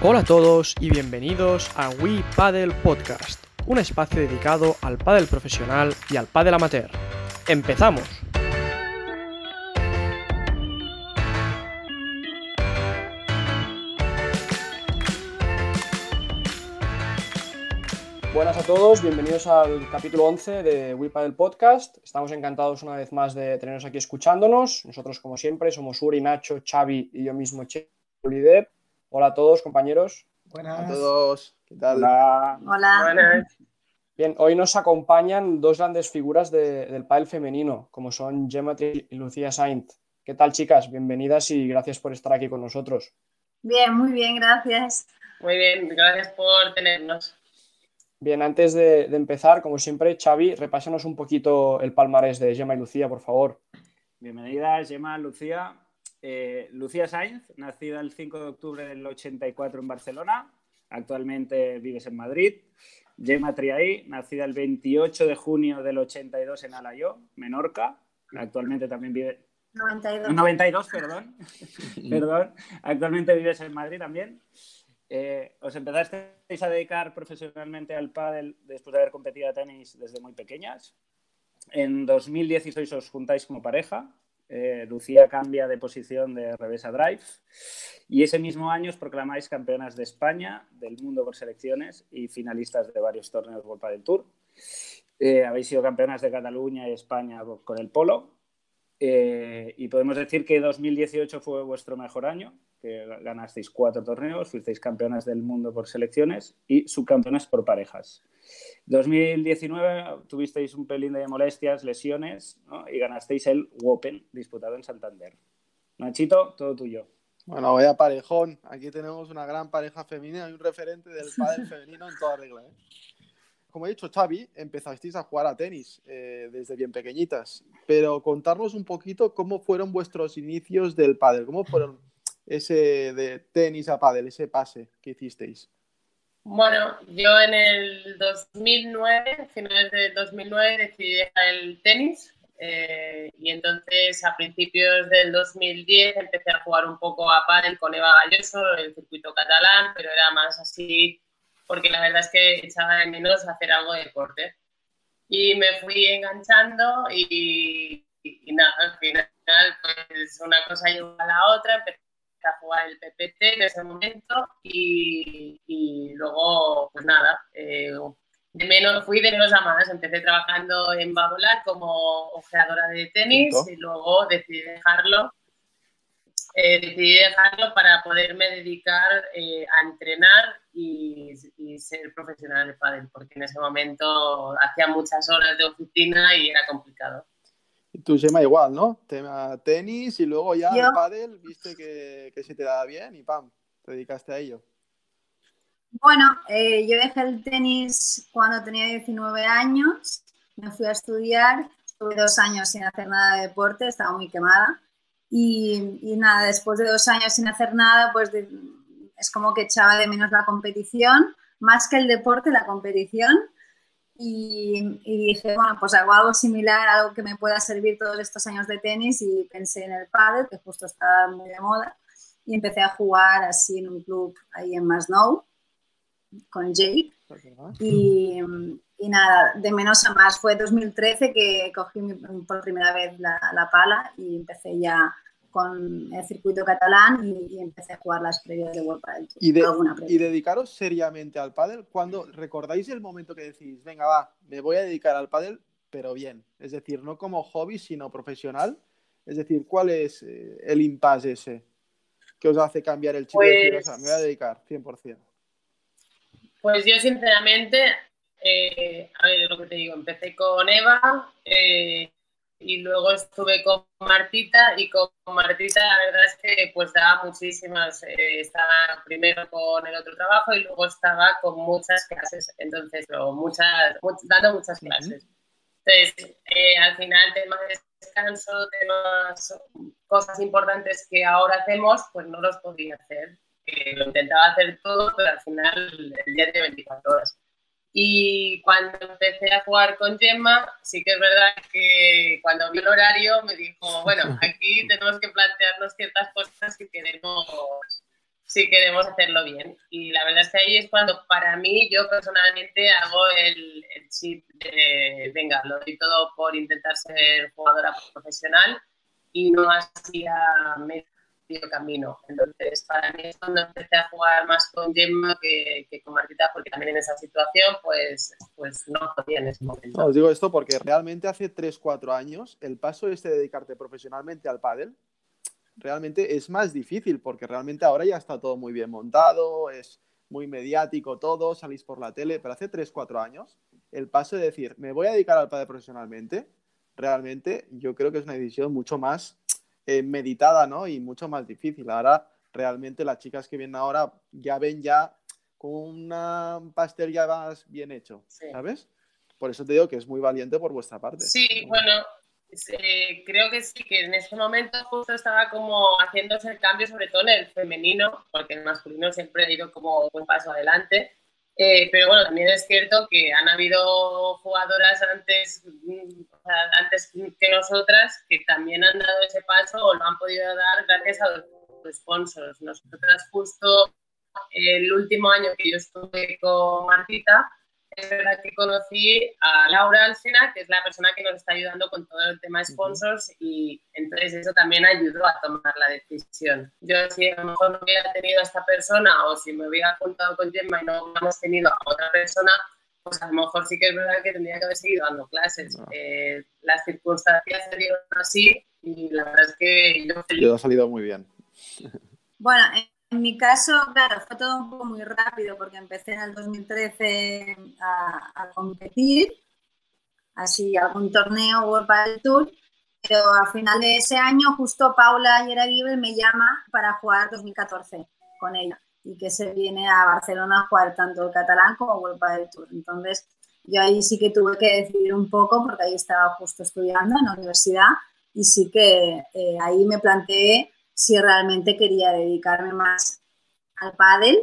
Hola a todos y bienvenidos a We Paddle Podcast, un espacio dedicado al paddle profesional y al paddle amateur. ¡Empezamos! Buenas a todos, bienvenidos al capítulo 11 de We Paddle Podcast. Estamos encantados una vez más de teneros aquí escuchándonos. Nosotros, como siempre, somos Uri, Nacho, Xavi y yo mismo, Chulidep. Hola a todos, compañeros. Buenas a todos. ¿Qué tal? Hola. Buenas. Bien, hoy nos acompañan dos grandes figuras de- del pádel femenino, como son Gemma Tri y Lucía Sainz. ¿Qué tal, chicas? Bienvenidas y gracias por estar aquí con nosotros. Bien, muy bien, gracias. Muy bien, gracias por tenernos. Bien, antes de, de empezar, como siempre, Xavi, repásanos un poquito el palmarés de Gemma y Lucía, por favor. Bienvenidas, Gemma, Lucía. Eh, Lucía Sainz, nacida el 5 de octubre del 84 en Barcelona, actualmente vives en Madrid. Gemma Triaí, nacida el 28 de junio del 82 en Alayó, Menorca, actualmente también vive... 92. 92, perdón. perdón. Actualmente vives en Madrid también. Eh, ¿Os empezasteis a dedicar profesionalmente al pádel después de haber competido a tenis desde muy pequeñas? En 2016 os juntáis como pareja. Eh, Lucía cambia de posición de revés a drive. Y ese mismo año os proclamáis campeonas de España, del mundo por selecciones y finalistas de varios torneos World Padel Tour. Eh, habéis sido campeonas de Cataluña y España con el polo. Eh, y podemos decir que 2018 fue vuestro mejor año, ganasteis cuatro torneos, fuisteis campeonas del mundo por selecciones y subcampeonas por parejas. 2019 tuvisteis un pelín de molestias, lesiones ¿no? y ganasteis el Open disputado en Santander. Nachito, todo tuyo. Bueno, vaya parejón. Aquí tenemos una gran pareja femenina y un referente del pádel femenino en toda regla. ¿eh? Como he dicho, Xavi, empezasteis a jugar a tenis eh, desde bien pequeñitas. Pero contarnos un poquito cómo fueron vuestros inicios del pádel. ¿Cómo fueron ese de tenis a pádel, ese pase que hicisteis? Bueno, yo en el 2009, finales del 2009, decidí dejar el tenis eh, y entonces a principios del 2010 empecé a jugar un poco a pádel con Eva Galloso, el circuito catalán, pero era más así porque la verdad es que echaba de menos hacer algo de deporte. Y me fui enganchando y, y- y nada, al final pues una cosa llevó a la otra, empecé a jugar el PPT en ese momento y, y luego, pues nada, eh, de menos, fui de menos a más. Empecé trabajando en Babolat como ojeadora de tenis y luego decidí dejarlo. eh, decidí dejarlo para poderme dedicar eh, a entrenar y, y ser profesional de pádel, porque en ese momento hacía muchas horas de oficina y era complicado. Tú, Gemma, igual, ¿no? Tema tenis y luego ya Yo- el pádel, viste que, que se te daba bien y ¡pam! Te dedicaste a ello. Bueno, eh, yo dejé el tenis cuando tenía 19 años, me fui a estudiar, estuve dos años sin hacer nada de deporte, estaba muy quemada. Y, y nada, después de dos años sin hacer nada, pues de- es como que echaba de menos la competición, más que el deporte, la competición. Y, y dije, bueno, pues hago algo similar, algo que me pueda servir todos estos años de tenis y pensé en el pádel, que justo estaba muy de moda, y empecé a jugar así en un club ahí en Masnou con Jake. Y, y nada, de menos a más. Fue 2013 que cogí mi- por primera vez la, la pala y empecé ya con el circuito catalán y, y empecé a jugar las previas de World Padel Tour, Y, de- y dedicaros seriamente al pádel, cuando recordáis el momento que decís, venga, va, me voy a dedicar al pádel, pero bien. Es decir, no como hobby, sino profesional. Es decir, ¿cuál es eh, el impasse ese que os hace cambiar el chip y decir, o sea, me voy a dedicar 100%? Pues yo sinceramente, eh, a ver lo que te digo, empecé con Eva eh, y luego estuve con Martita y con Martita la verdad es que pues daba muchísimas, eh, estaba primero con el otro trabajo y luego estaba con muchas clases, entonces, o muchas, much- dando muchas clases. Entonces, eh, al final temas de descanso, temas, cosas importantes que ahora hacemos, pues no los podía hacer que lo intentaba hacer todo, pero al final el día tiene 24 horas. Y cuando empecé a jugar con Gemma, sí que es verdad que cuando vi el horario me dijo, bueno, aquí tenemos que plantearnos ciertas cosas que queremos si queremos hacerlo bien. Y la verdad es que ahí es cuando para mí, yo personalmente hago el, el chip de, venga, lo doy todo por intentar ser jugadora profesional y no así a medio camino. Entonces, para mí es cuando empecé a jugar más con Gemma que, con Martita, porque también en esa situación, pues, pues no podía en ese momento. os digo esto porque realmente hace 3-4 años el paso este de dedicarte profesionalmente al pádel realmente es más difícil porque realmente ahora ya está todo muy bien montado, es muy mediático todo, salís por la tele, pero hace 3-4 años el paso de decir, me voy a dedicar al pádel profesionalmente, realmente yo creo que es una decisión mucho más eh, meditada, ¿no? Y mucho más difícil. Ahora, realmente las chicas que vienen ahora ya ven ya con un pastel ya más bien hecho, ¿sabes? Por eso te digo que es muy valiente por vuestra parte. Sí, bueno, creo que sí, que en este momento justo estaba como haciéndose el cambio, sobre todo en el femenino, porque el masculino siempre ha ido como un paso adelante. Eh, pero bueno, también es cierto que han habido jugadoras antes, mm, antes que nosotras que también han dado ese paso o lo han podido dar gracias a los sponsors. Nosotras justo el último año que yo estuve con Martita, es verdad que conocí a Laura Alcina, que es la persona que nos está ayudando con todo el tema de sponsors y entonces eso también ayudó a tomar la decisión. Yo si a lo mejor no hubiera tenido a esta persona o si me hubiera juntado con Gemma y no hubiéramos tenido a otra persona, pues a lo mejor sí que es verdad que tendría que haber seguido dando clases. Eh, las circunstancias se dieron así y la verdad es que yo... Yo ha salido muy bien. Bueno, en mi caso, claro, fue todo un poco muy rápido porque empecé en el 2013 a, competir, así algún torneo World Padel Tour, pero a final de ese año justo Paula Yeraguibel me llama para jugar 2014 con ella y que se viene a Barcelona a jugar tanto el catalán como World Padel Tour. Entonces, yo ahí sí que tuve que decidir un poco porque ahí estaba justo estudiando en la universidad y sí que eh, ahí me planteé si realmente quería dedicarme más al pádel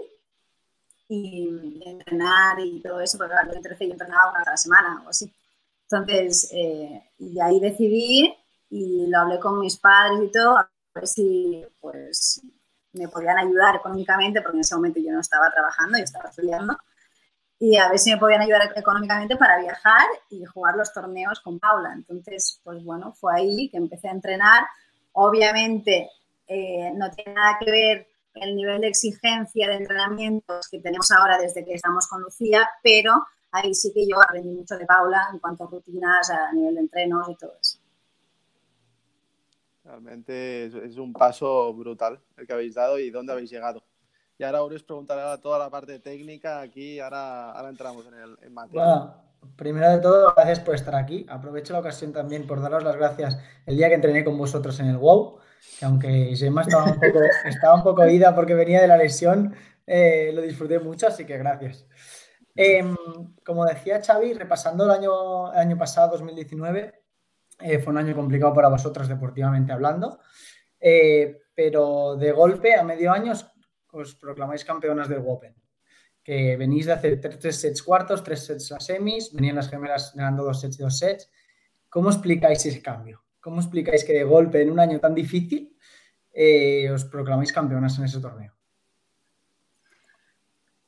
y entrenar y todo eso, porque en 13 yo entrenaba una cada semana o así. Entonces, eh, y ahí decidí y lo hablé con mis padres y todo, a ver si pues me podían ayudar económicamente, porque en ese momento yo no estaba trabajando, yo estaba estudiando, y a ver si me podían ayudar económicamente para viajar y jugar los torneos con Paula. Entonces, pues bueno, fue ahí que empecé a entrenar. Obviamente, eh, no tiene nada que ver el nivel de exigencia de entrenamientos que tenemos ahora desde que estamos con Lucía, pero ahí sí que yo aprendí mucho de Paula en cuanto a rutinas, a nivel de entrenos y todo eso. Realmente es, un paso brutal el que habéis dado y dónde habéis llegado. Y ahora os preguntaré toda la parte técnica aquí, ahora, ahora entramos en, el, en materia. Bueno, primero de todo, gracias por estar aquí. Aprovecho la ocasión también por daros las gracias el día que entrené con vosotros en el WOW que aunque Gemma estaba un poco, estaba un poco ida porque venía de la lesión, eh, lo disfruté mucho, así que gracias. Em, como decía Xavi, repasando el año, el año pasado, 2019, eh, fue un año complicado para vosotros deportivamente hablando, eh, pero de golpe, a medio año, os proclamáis campeonas del Open, que venís de hacer tres, sets cuartos, tres sets a semis, venían las gemelas ganando dos sets y dos sets. ¿Cómo explicáis ese cambio? ¿Cómo explicáis que de golpe, en un año tan difícil, eh, os proclamáis campeonas en ese torneo?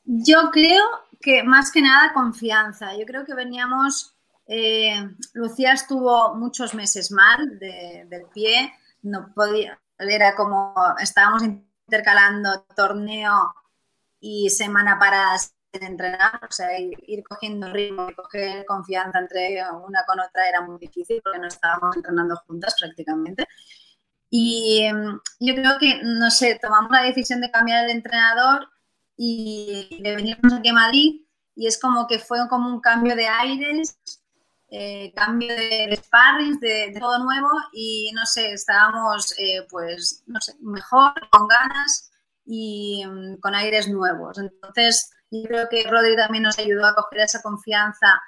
Yo creo que más que nada confianza. Yo creo que veníamos, eh, Lucía estuvo muchos meses mal del pie, no podía, era como estábamos intercalando torneo y semana para entrenar, o sea, ir, cogiendo ritmo y coger confianza entre una con otra era muy difícil porque no estábamos entrenando juntas prácticamente. Y em, yo creo que, no sé, tomamos la decisión de cambiar el entrenador y de venirnos aquí a Madrid y es como que fue como un cambio de aires, eh, cambio de, sparring, de, todo nuevo y no sé, estábamos eh, pues, no sé, mejor, con ganas y em, con aires nuevos. Entonces, yo creo que Rodri también nos ayudó a coger esa confianza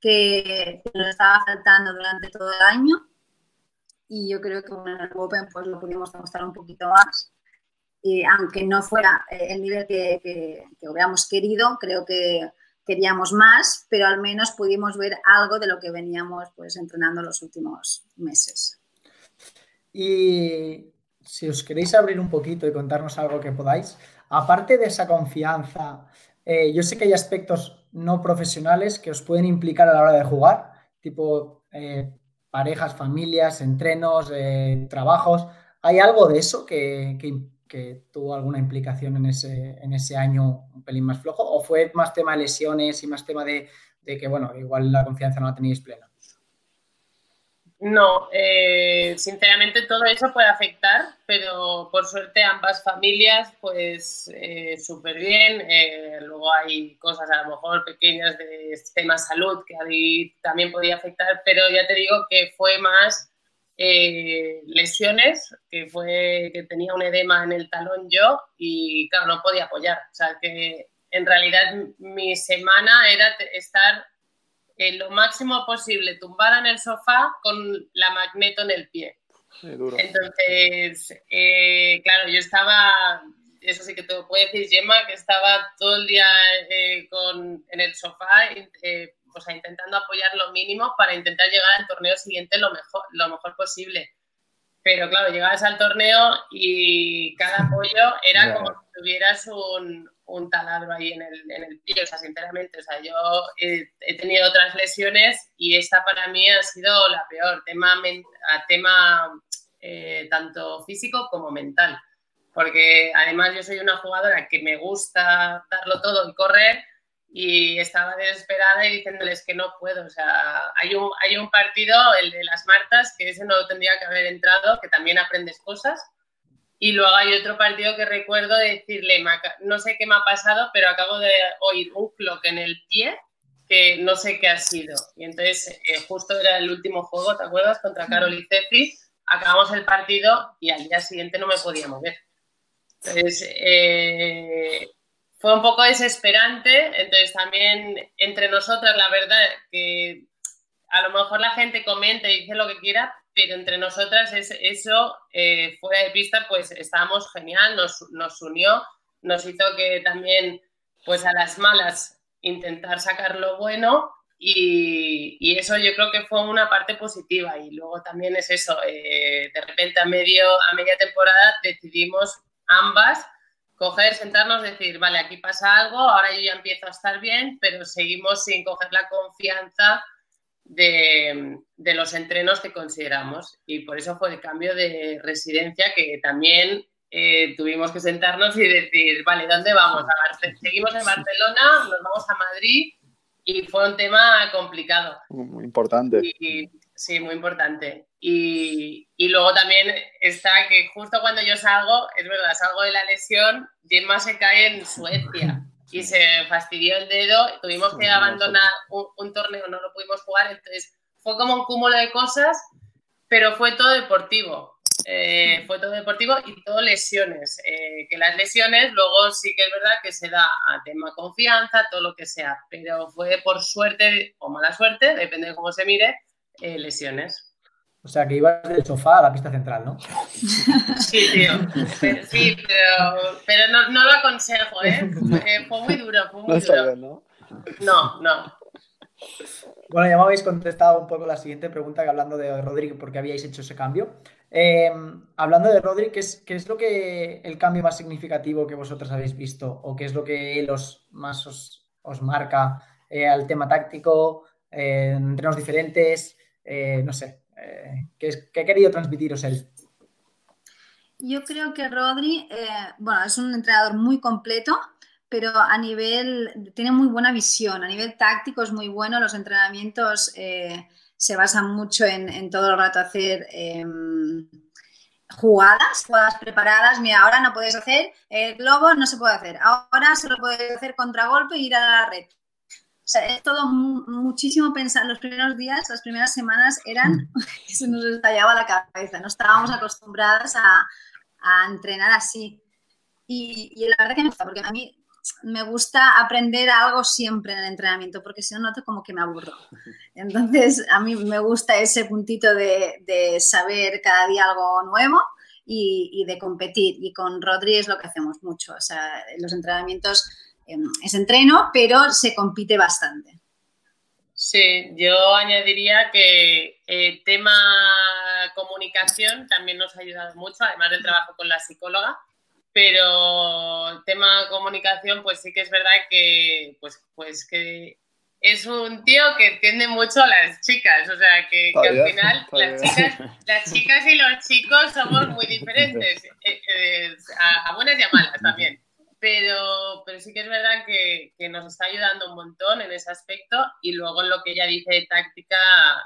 que, nos estaba faltando durante todo el año. Y yo creo que en el Open pues lo pudimos demostrar un poquito más. Y aunque no fuera eh, el nivel que, que, hubiéramos querido, creo que queríamos más, pero al menos pudimos ver algo de lo que veníamos pues entrenando los últimos meses. Y si os queréis abrir un poquito y contarnos algo que podáis, aparte de esa confianza, eh, yo sé que hay aspectos no profesionales que os pueden implicar a la hora de jugar, tipo eh, parejas, familias, entrenos, eh, trabajos. ¿Hay algo de eso que, tuvo alguna implicación en ese, en ese año un pelín más flojo? ¿O fue más tema de lesiones y más tema de, de que, bueno, igual la confianza no la teníais plena? No, eh, sinceramente todo eso puede afectar, pero por suerte ambas familias, pues eh, súper bien. Eh, luego hay cosas a lo mejor pequeñas de tema salud que también podía afectar, pero ya te digo que fue más lesiones, que fue que tenía un edema en el talón yo y claro, no podía apoyar. O sea que en realidad mi semana era estar lo máximo posible tumbada en el sofá con la magneto en el pie. Entonces, eh, claro, yo estaba, eso sí que te lo puede decir Gemma, que estaba todo el día eh, con, en el sofá, eh, o sea, intentando apoyar lo mínimo para intentar llegar al torneo siguiente lo mejor, lo mejor posible. Pero claro, llegabas al torneo y cada apoyo era como si tuvieras un, un taladro ahí en el, en el pie, o sea, sinceramente, o sea, yo he, tenido otras lesiones y esta para mí ha sido la peor, tema, a tema eh, tanto físico como mental, porque además yo soy una jugadora que me gusta darlo todo y correr y estaba desesperada y diciéndoles que no puedo, o sea, hay un, hay un partido, el de las Martas, que ese no tendría que haber entrado, que también aprendes cosas, y luego hay otro partido que recuerdo decirle, no sé qué me ha pasado, pero acabo de oír un clock en el pie que no sé qué ha sido. Y entonces, eh, justo era el último juego, ¿te acuerdas? Contra Carol y Cefi. Acabamos el partido y al día siguiente no me podía mover. Entonces, eh, fue un poco desesperante. Entonces, también entre nosotras, la verdad, que a lo mejor la gente comenta y dice lo que quiera, pero entre nosotras es, eso, eh, fuera de pista, pues estábamos genial, nos, nos, unió, nos hizo que también, pues a las malas, intentar sacar lo bueno y, eso yo creo que fue una parte positiva y luego también es eso, eh, de repente a, medio, a media temporada decidimos ambas coger, sentarnos, decir, vale, aquí pasa algo, ahora yo ya empiezo a estar bien, pero seguimos sin coger la confianza de, los entrenos que consideramos. Y por eso fue el cambio de residencia que también eh, tuvimos que sentarnos y decir, vale, ¿dónde vamos? A Seguimos en Barcelona, nos vamos a Madrid y fue un tema complicado. Muy importante. Sí, muy importante. Y, y, luego también está que justo cuando yo salgo, es verdad, salgo de la lesión, Gemma se cae en Suecia y se fastidió el dedo, tuvimos que abandonar un, torneo, no lo pudimos jugar, entonces fue como un cúmulo de cosas, pero fue todo deportivo. Eh, fue todo deportivo y todo lesiones. Eh, que las lesiones luego sí que es verdad que se da a tema confianza, todo lo que sea, pero fue por suerte o mala suerte, depende de cómo se mire, eh, lesiones. O sea, que ibas del sofá a la pista central, ¿no? Sí, tío. Sí, pero, no, lo aconsejo, ¿eh? Fue muy duro, fue muy duro. ¿no? No, no. Bueno, ya me habéis contestado un poco la siguiente pregunta que hablando de Rodri, ¿por qué habíais hecho ese cambio? Eh, hablando de Rodri, ¿qué es, ¿qué es, lo que el cambio más significativo que vosotros habéis visto? ¿O qué es lo que él os, más os, marca eh, al tema táctico, eh, entrenos diferentes? Eh, no sé, eh, ¿qué, ha querido transmitiros él? Yo creo que Rodri, eh, bueno, es un entrenador muy completo, pero a nivel, tiene muy buena visión, a nivel táctico es muy bueno, los entrenamientos se basan mucho en, todo el rato hacer em, jugadas, jugadas preparadas, mira, ahora no puedes hacer el globo, no se puede hacer, ahora solo puedes hacer contragolpe e ir a la red. O sea, es todo muchísimo pensar. Los primeros días, las primeras semanas eran mm. que se nos estallaba la cabeza. No estábamos acostumbradas a, entrenar así. Y, la verdad que me gusta, porque a mí me gusta aprender algo siempre en el entrenamiento, porque si no noto como que me aburro. Entonces, a mí me gusta ese puntito de, saber cada día algo nuevo y, y, de competir. Y con Rodri es lo que hacemos mucho. O sea, los entrenamientos es entreno, pero se compite bastante. Sí, yo añadiría que el eh, tema comunicación también nos ha ayudado mucho, además del trabajo con la psicóloga, pero tema comunicación, pues sí que es verdad que, pues, pues que es un tío que entiende mucho a las chicas, o sea, que, al final las chicas, las chicas, y los chicos somos muy diferentes, eh, eh, a, buenas y a malas también. Pero, pero sí que es verdad que, que, nos está ayudando un montón en ese aspecto y luego lo que ella dice de táctica,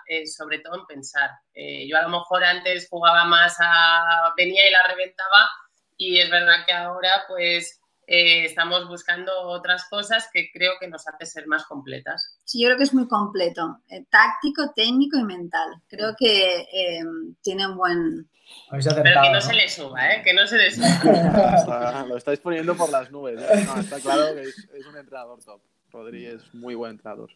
eh, sobre todo en pensar. yo a lo mejor antes jugaba más a... venía y la reventaba y es verdad que ahora pues eh, estamos buscando otras cosas que creo que nos hace ser más completas. Sí, yo creo que es muy completo, eh, táctico, técnico y mental. Creo que eh, tiene un buen... Pero que no, se le suba, ¿eh? Que no se le suba. lo estáis poniendo por las nubes. está claro que es, un entrenador top. Rodri es muy buen entrenador.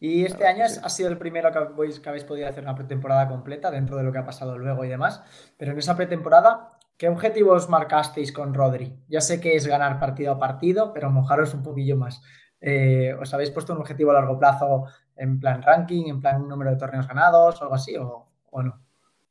Y este año ha sido el primero que habéis, que habéis podido hacer una pretemporada completa dentro de lo que ha pasado luego y demás. Pero en esa pretemporada, ¿Qué objetivos marcasteis con Rodri? Ya sé que es ganar partido a partido, pero mojaros un poquillo más. Eh, ¿Os habéis puesto un objetivo a largo plazo en plan ranking, en plan número de torneos ganados algo así o no?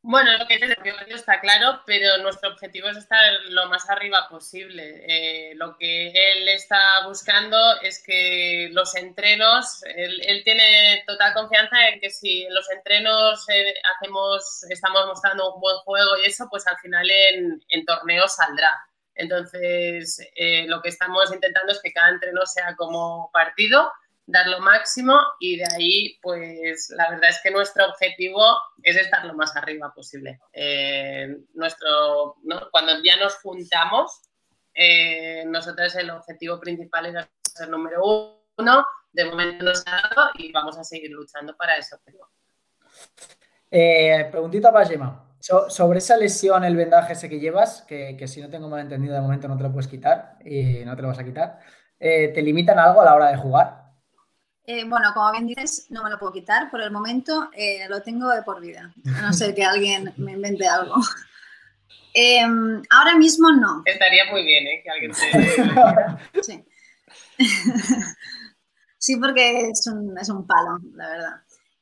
Bueno, lo que dices está claro, pero nuestro objetivo es estar lo más arriba posible. Eh, lo que él está buscando es que los entrenos, él, tiene total confianza en que si los entrenos eh, hacemos, estamos mostrando un buen juego y eso, pues al final en, en torneos saldrá. Entonces, eh, lo que estamos intentando es que cada entreno sea como partido dar lo máximo y de ahí, pues la verdad es que nuestro objetivo es estar lo más arriba posible. Eh, nuestro, Cuando ya nos juntamos, eh, nosotros el objetivo principal es ser número uno, de momento nos ha dado y vamos a seguir luchando para ese objetivo. Eh, preguntita para Gemma. sobre esa lesión, el vendaje ese que llevas, que, que, si no tengo mal entendido de momento no te lo puedes quitar y no te lo vas a quitar, ¿te limitan algo a la hora de jugar? Eh, bueno, como bien dices, no me lo puedo quitar. Por el momento eh, lo tengo de por vida, a no ser que alguien me invente algo. Em, ahora mismo no. Estaría muy bien, ¿eh? Que alguien se... sí. sí, porque es un, es un palo, la verdad.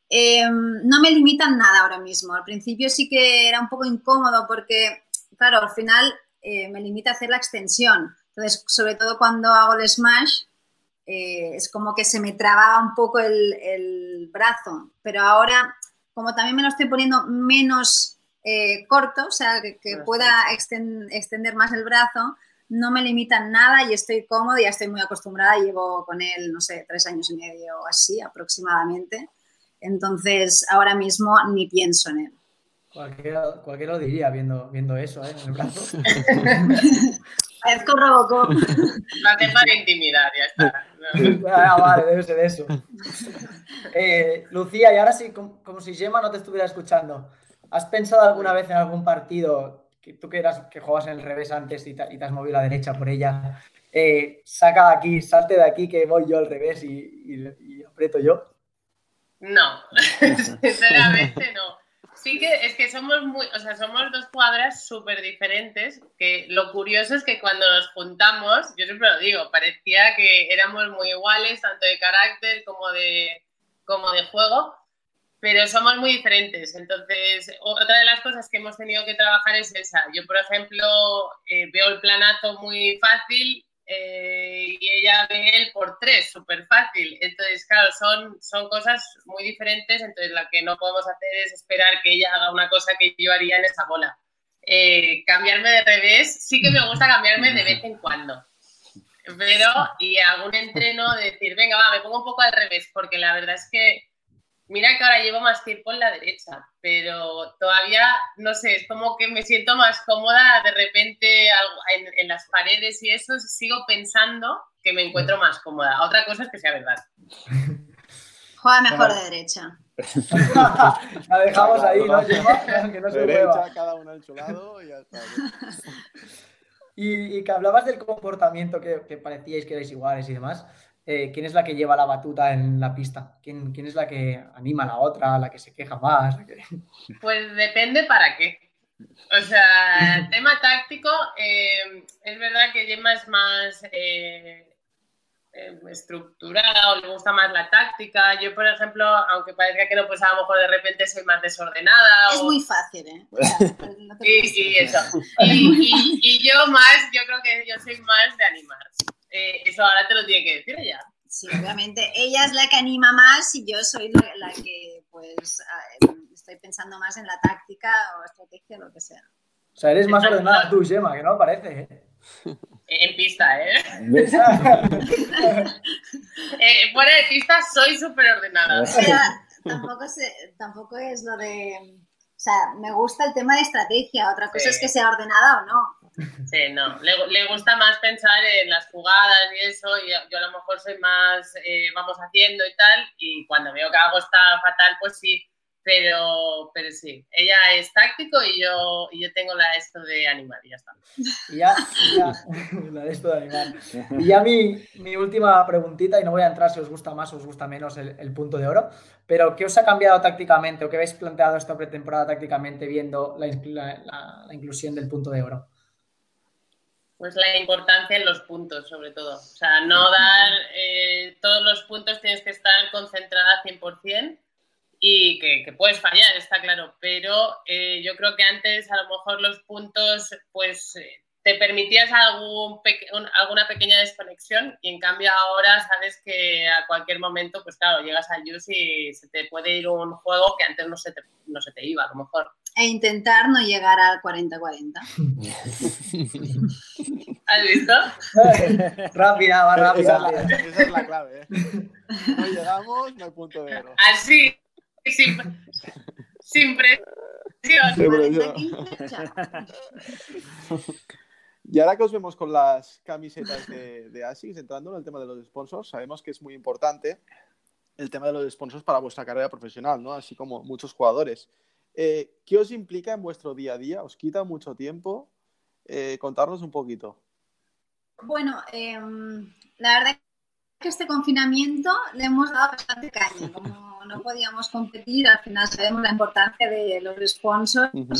Em, no me limitan nada ahora mismo. Al principio sí que era un poco incómodo porque, claro, al final eh, me limita a hacer la extensión. Entonces, sobre todo cuando hago el smash, eh, es como que se me trababa un poco el, brazo, pero ahora, como también me lo estoy poniendo menos eh, corto, o sea, que, pueda extender más el brazo, no me limitan nada y estoy cómoda, ya estoy muy acostumbrada, llevo con él, no sé, tres años y medio o así aproximadamente. Entonces, ahora mismo ni pienso en él. Cualquiera, cualquiera lo diría viendo, viendo eso ¿eh? en el brazo. Parezco Robocop. No hace para intimidar, ya está. Ah, vale, debe ser eso. Eh, Lucía, y ahora sí, como, si Gemma no te estuviera escuchando, ¿has pensado alguna vez en algún partido que tú que, eras, que jugabas en el revés antes y te, has movido a la derecha por ella? Eh, saca de aquí, salte de aquí que voy yo al revés y, y aprieto yo. No, sinceramente no sí que es que somos muy, o sea, somos dos cuadras súper diferentes, que lo curioso es que cuando nos juntamos, yo siempre lo digo, parecía que éramos muy iguales, tanto de carácter como de, como de juego, pero somos muy diferentes. Entonces, otra de las cosas que hemos tenido que trabajar es esa. Yo, por ejemplo, eh, veo el planazo muy fácil eh, y ella ve él por tres, súper fácil. Entonces, claro, son, son cosas muy diferentes, entonces lo que no podemos hacer es esperar que ella haga una cosa que yo haría en esa bola. Eh, cambiarme de revés, sí que me gusta cambiarme de vez en cuando. Pero, y algún entreno de decir, venga, va, me pongo un poco al revés, porque la verdad es que Mira que ahora llevo más tiempo en la derecha, pero todavía, no sé, es como que me siento más cómoda de repente en, las paredes y eso, sigo pensando que me encuentro más cómoda. Otra cosa es que sea verdad. Juega mejor de derecha. la dejamos ahí, ¿no? que no se derecha, cada uno en su lado y ya está. y, que hablabas del comportamiento que, que parecíais que erais iguales y demás. Eh, quién es la que lleva la batuta en la pista, ¿Quién, quién es la que anima a la otra, la que se queja más. Pues depende para qué. O sea, el tema táctico, eh, es verdad que Gemma es más, eh, eh, estructurada o le gusta más la táctica. Yo, por ejemplo, aunque parezca que no, pues a lo mejor de repente soy más desordenada. Es o- muy fácil, ¿eh? O sea, no te y, preocupes. y eso. Y, y- y yo más, yo creo que yo soy más de animar. Eh, eso ahora te lo tiene que decir ella. Sí, obviamente. Ella es la que anima más y yo soy la, la que, pues, ah, estoy pensando más en la táctica o estrategia, lo que sea. O sea, eres más ordenada tú, Gemma, que no parece, ¿eh? En pista, ¿eh? Eh, fuera de pista soy súper ordenada. O sea, tampoco, se- tampoco es lo de... O sea, me gusta el tema de estrategia. Otra cosa Sí. es que sea ordenada o no. Sí, no. Le, le gusta más pensar en las jugadas y eso. Y yo, yo a lo mejor soy más, eh, vamos haciendo y tal. Y cuando veo que algo está fatal, pues sí. Pero, pero sí, ella es táctico y yo, y yo tengo la esto de animar y ya está. Y ya, ya, la de esto de animar. Y ya mi, mi última preguntita, y no voy a entrar si os gusta más o os gusta menos el, el punto de oro, pero ¿qué os ha cambiado tácticamente o qué habéis planteado esta pretemporada tácticamente viendo la inclusión del punto de oro? Pues la importancia en los puntos, sobre todo. O sea, no dar eh, todos los puntos, tienes que estar concentrada 100% y que, que puedes fallar, está claro. Pero eh, yo creo que antes a lo mejor los puntos, pues eh, te permitías algún peque- un- alguna pequeña desconexión y en cambio ahora sabes que a cualquier momento, pues claro, llegas al JUS y se te puede ir un juego que antes no se te, no se te iba, a lo mejor. E intentar no llegar al 40-40. ¿Has visto? rápida, va Esa, rápida. es la, esa es la clave, ¿eh? No llegamos, no hay punto de oro. Así, sin, sin presión. Sí, pero yo- 40-15, chao. Y ahora que os vemos con las camisetas de, de ASICS, entrando en el tema de los sponsors, sabemos que es muy importante el tema de los sponsors para vuestra carrera profesional, ¿no? Así como muchos jugadores. Eh, ¿Qué os implica en vuestro día a día? ¿Os quita mucho tiempo? Eh, contarnos un poquito. Bueno, em, la verdad es que este confinamiento le hemos dado bastante caña. Como no podíamos competir, al final sabemos la importancia de los sponsors. Ujú.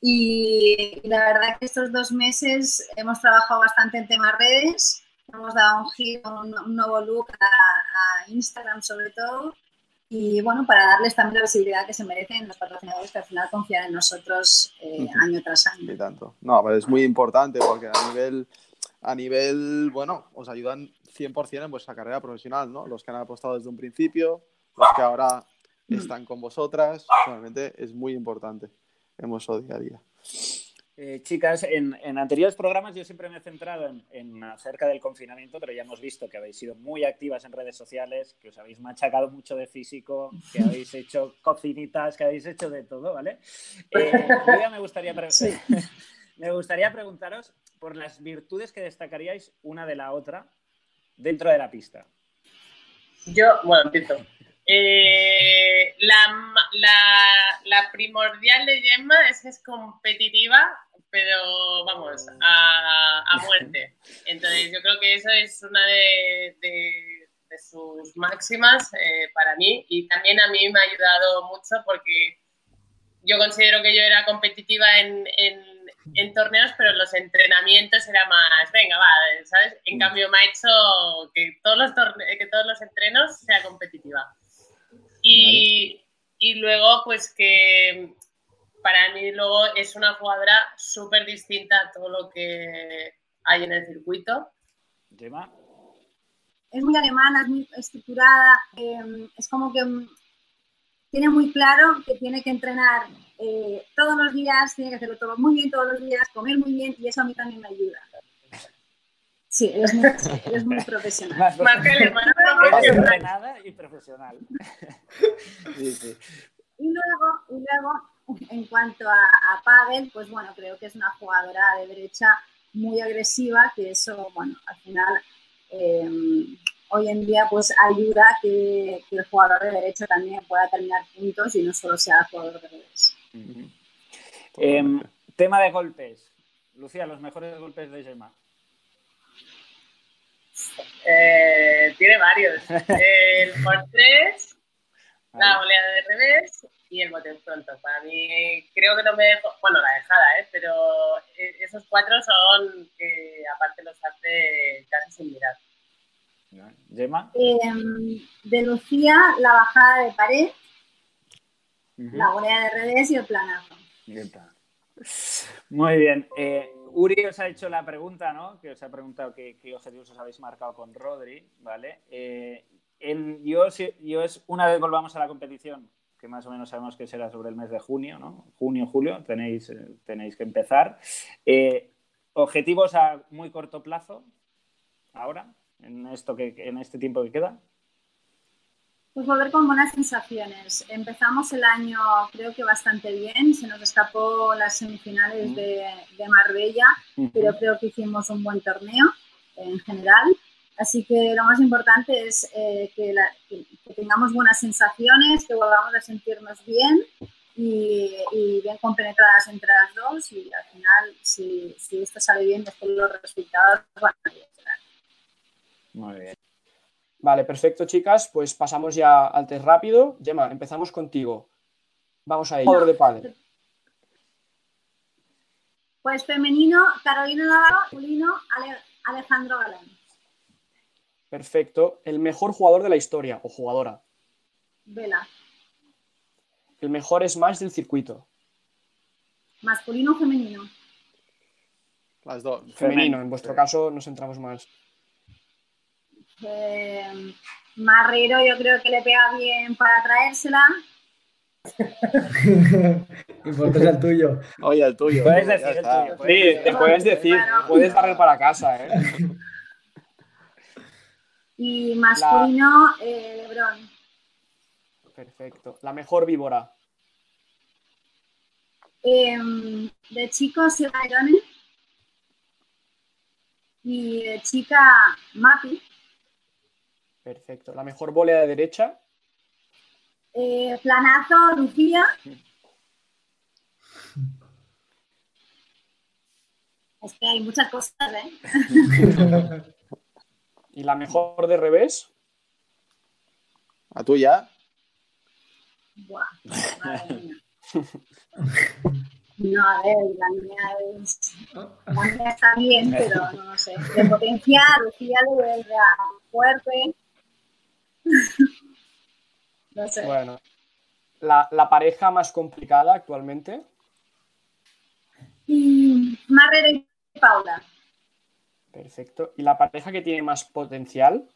y, y la verdad que estos dos meses hemos trabajado bastante en temas redes. Hemos dado un giro, un, un nuevo look a, a Instagram sobre todo. Y bueno, para darles también la visibilidad que se merecen los patrocinadores que al final confían en nosotros eh, Ujú. año tras año. Y tanto. No, pero es muy importante porque a nivel, a nivel, bueno, os ayudan 100% en vuestra carrera profesional, ¿no? Los que han apostado desde un principio, los que ahora están con vosotras, realmente es muy importante en vuestro día a día. Eh, chicas, en, en anteriores programas yo siempre me he centrado en, en acerca del confinamiento, pero ya hemos visto que habéis sido muy activas en redes sociales, que os habéis machacado mucho de físico, que habéis hecho cocinitas, que habéis hecho de todo, ¿vale? Eh, yo ya me gustaría, pre- me gustaría preguntaros por las virtudes que destacaríais una de la otra dentro de la pista. Yo, bueno, empiezo. Eh, la, primordial de Gemma es que es competitiva, pero vamos, a, muerte. Entonces, yo creo que eso es una de sus máximas eh, para mí y también a mí me ha ayudado mucho porque yo considero que yo era competitiva en, en- en torneos, pero en los entrenamientos era más, venga, va, ¿sabes? En Mm. cambio me ha hecho que todos los, torne- que todos los entrenos sea competitiva. Y, y luego, pues que para mí luego es una jugadora súper distinta a todo lo que hay en el circuito. Gemma. es muy alemana, es muy estructurada, eh, es como que mm, tiene muy claro que tiene que entrenar eh, todos los días, tiene que hacerlo todo muy bien todos los días, comer muy bien y eso a mí también me ayuda. Sí, es muy, es muy profesional. Más Eres profesional. entrenada y profesional. Sí, sí. Y luego, y luego en cuanto a, a pádel, pues bueno, creo que es una jugadora de derecha muy agresiva, que eso, bueno, al final eh, hoy en día pues ayuda a que, que el jugador de derecha también pueda terminar puntos y no solo sea jugador de revés. Em, tema de golpes. Lucía, los mejores golpes de Gemma. Eh, tiene varios. El por tres, la oleada de revés y el bote pronto. Para mí, creo que no me dejo, bueno, la dejada, ¿eh? pero eh, esos cuatro son que aparte los hace casi sin mirar. Gemma. Em, de Lucía, la bajada de pared, la volea de revés y el planazo. Muy bien. Eh, Uri os ha hecho la pregunta, ¿no? Que os ha preguntado qué, qué objetivos os habéis marcado con Rodri, ¿vale? Eh, en- yo, si- yo es una vez volvamos a la competición, que más o menos sabemos que será sobre el mes de junio, ¿no? Junio, julio, tenéis, eh, tenéis que empezar. Eh, objetivos a muy corto plazo, ahora, en esto que, en este tiempo que queda. Pues volver con buenas sensaciones. Empezamos el año creo que bastante bien, se nos escapó las semifinales de, de Marbella, pero creo que hicimos un buen torneo en general. Así que lo más importante es eh, que, la- que- que tengamos buenas sensaciones, que volvamos a sentirnos bien y, y bien compenetradas entre las dos y al final, si, si esto sale bien, después los resultados van a ir. Muy bien. Vale, perfecto, chicas. Pues pasamos ya al test rápido. Gemma, empezamos contigo. Vamos a ello. Jugador de pádel. Pues femenino, Carolina Navarro, masculino, Ale- Alejandro Galán. Perfecto. El mejor jugador de la historia o jugadora. Vela. El mejor smash del circuito. Masculino o femenino. Las dos. Femenino, en vuestro caso nos centramos más. Eh, Marrero yo creo que le pega bien para traérsela. Importante es el tuyo. Oye, el tuyo. Puedes decir el tuyo. Sí, te puedes decir, Claro. puedes barrer para casa, ¿eh? Y masculino, eh, Lebron. Perfecto. La mejor víbora. Em, de chicos, Irone. Y de chica, Mapi. Perfecto. La mejor volea de derecha. Eh, planazo, Lucía. Es que hay muchas cosas, ¿eh? Y la mejor de revés. ¿A tú ya? Buah, madre mía. No, a ver, la mía es. La mía está bien, pero no lo sé. De potencia, Lucía de verdad fuerte. No sé. Bueno. La, la pareja más complicada actualmente. Y Marrero y Paula. Perfecto. ¿Y la pareja que tiene más potencial?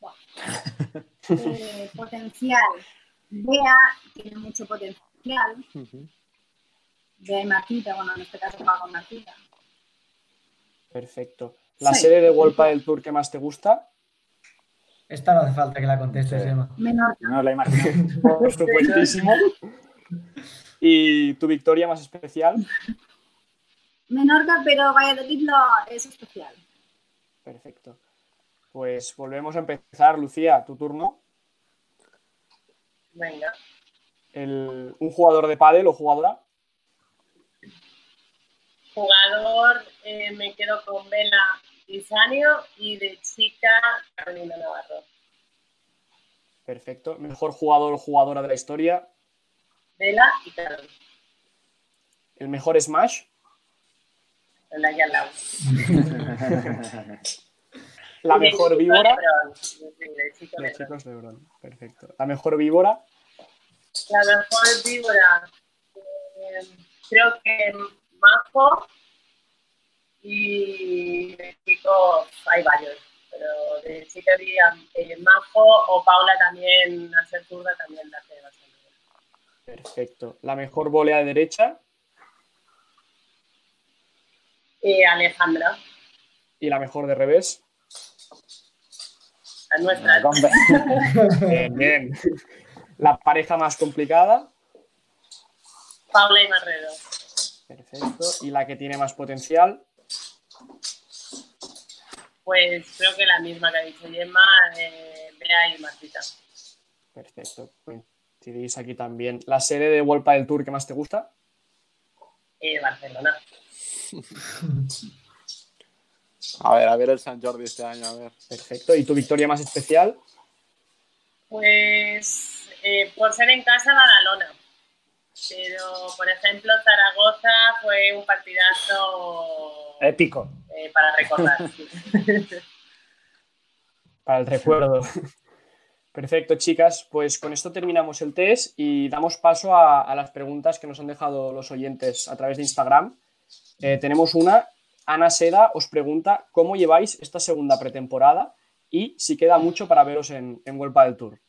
Eh, potencial. Bea tiene mucho potencial. Bea y Martita, bueno, en este caso va con Martita. Perfecto. ¿La Sí. serie de Wolpa del Tour que más te gusta? Esta no hace falta que la contestes, Sí. Emma. Menor. No la imagino. Por supuestísimo. ¿Y tu victoria más especial? Menorca, pero Valladolid lo es especial. Perfecto. Pues volvemos a empezar. Lucía, tu turno. Venga. El- un jugador de pádel o jugadora. Jugador, eh, me quedo con Vela Y de chica, Carolina Navarro. Perfecto. Mejor jugador o jugadora de la historia. Vela y Carol. El mejor Smash. La lado. La Y mejor víbora. De chico, De chicos Lebron. Perfecto. La mejor víbora. La mejor víbora, eh, creo que Majo y de chico hay varios, pero de chica diría eh, Majo o Paula también, a ser zurda también la hace bastante bien. Perfecto. La mejor volea de derecha. Y Alejandra, Y la mejor de revés. la nuestra. Bien, bien. La pareja más complicada. Paula y Marrero. Perfecto. Y la que tiene más potencial. Pues creo que la misma que ha dicho Gemma, eh, Bea y Martita. Perfecto. Coincidís aquí también. La serie de Wolpa del Tour que más te gusta. Eh, Barcelona. A ver, a ver el San Jordi este año, a ver. Perfecto. ¿Y tu victoria más especial? Pues eh, por ser en casa, Badalona. Pero, por ejemplo, Zaragoza fue un partidazo Épico. eh, para recordar. Para el recuerdo. Perfecto, chicas. Pues con esto terminamos el test y damos paso a, las preguntas que nos han dejado los oyentes a través de Instagram. Eh, tenemos una. Ana Seda os pregunta cómo lleváis esta segunda pretemporada y si queda mucho para veros en, en World del Tour.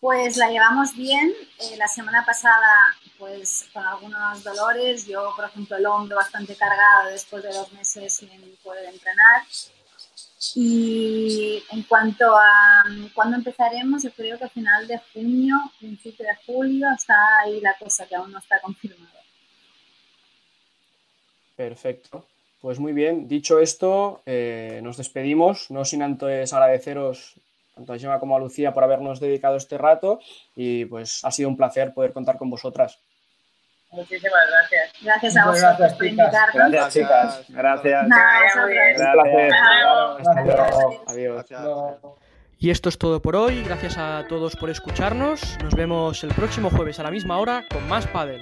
Pues la llevamos bien. Eh, la semana pasada, pues con algunos dolores. Yo, por ejemplo, el hombro bastante cargado después de dos meses sin poder entrenar. Y en cuanto a cuándo empezaremos, yo creo que a final de junio, principio de julio, está ahí la cosa que aún no está confirmada. Perfecto. Pues muy bien, dicho esto, eh, nos despedimos, no sin antes agradeceros tanto a Gemma como a Lucía por habernos dedicado este rato y pues ha sido un placer poder contar con vosotras. Muchísimas gracias. Gracias a vosotros por invitarnos. Gracias, chicas. Gracias. Adiós. Y esto es todo por hoy. Gracias a todos por escucharnos. Nos vemos el próximo jueves a la misma hora con más Padel.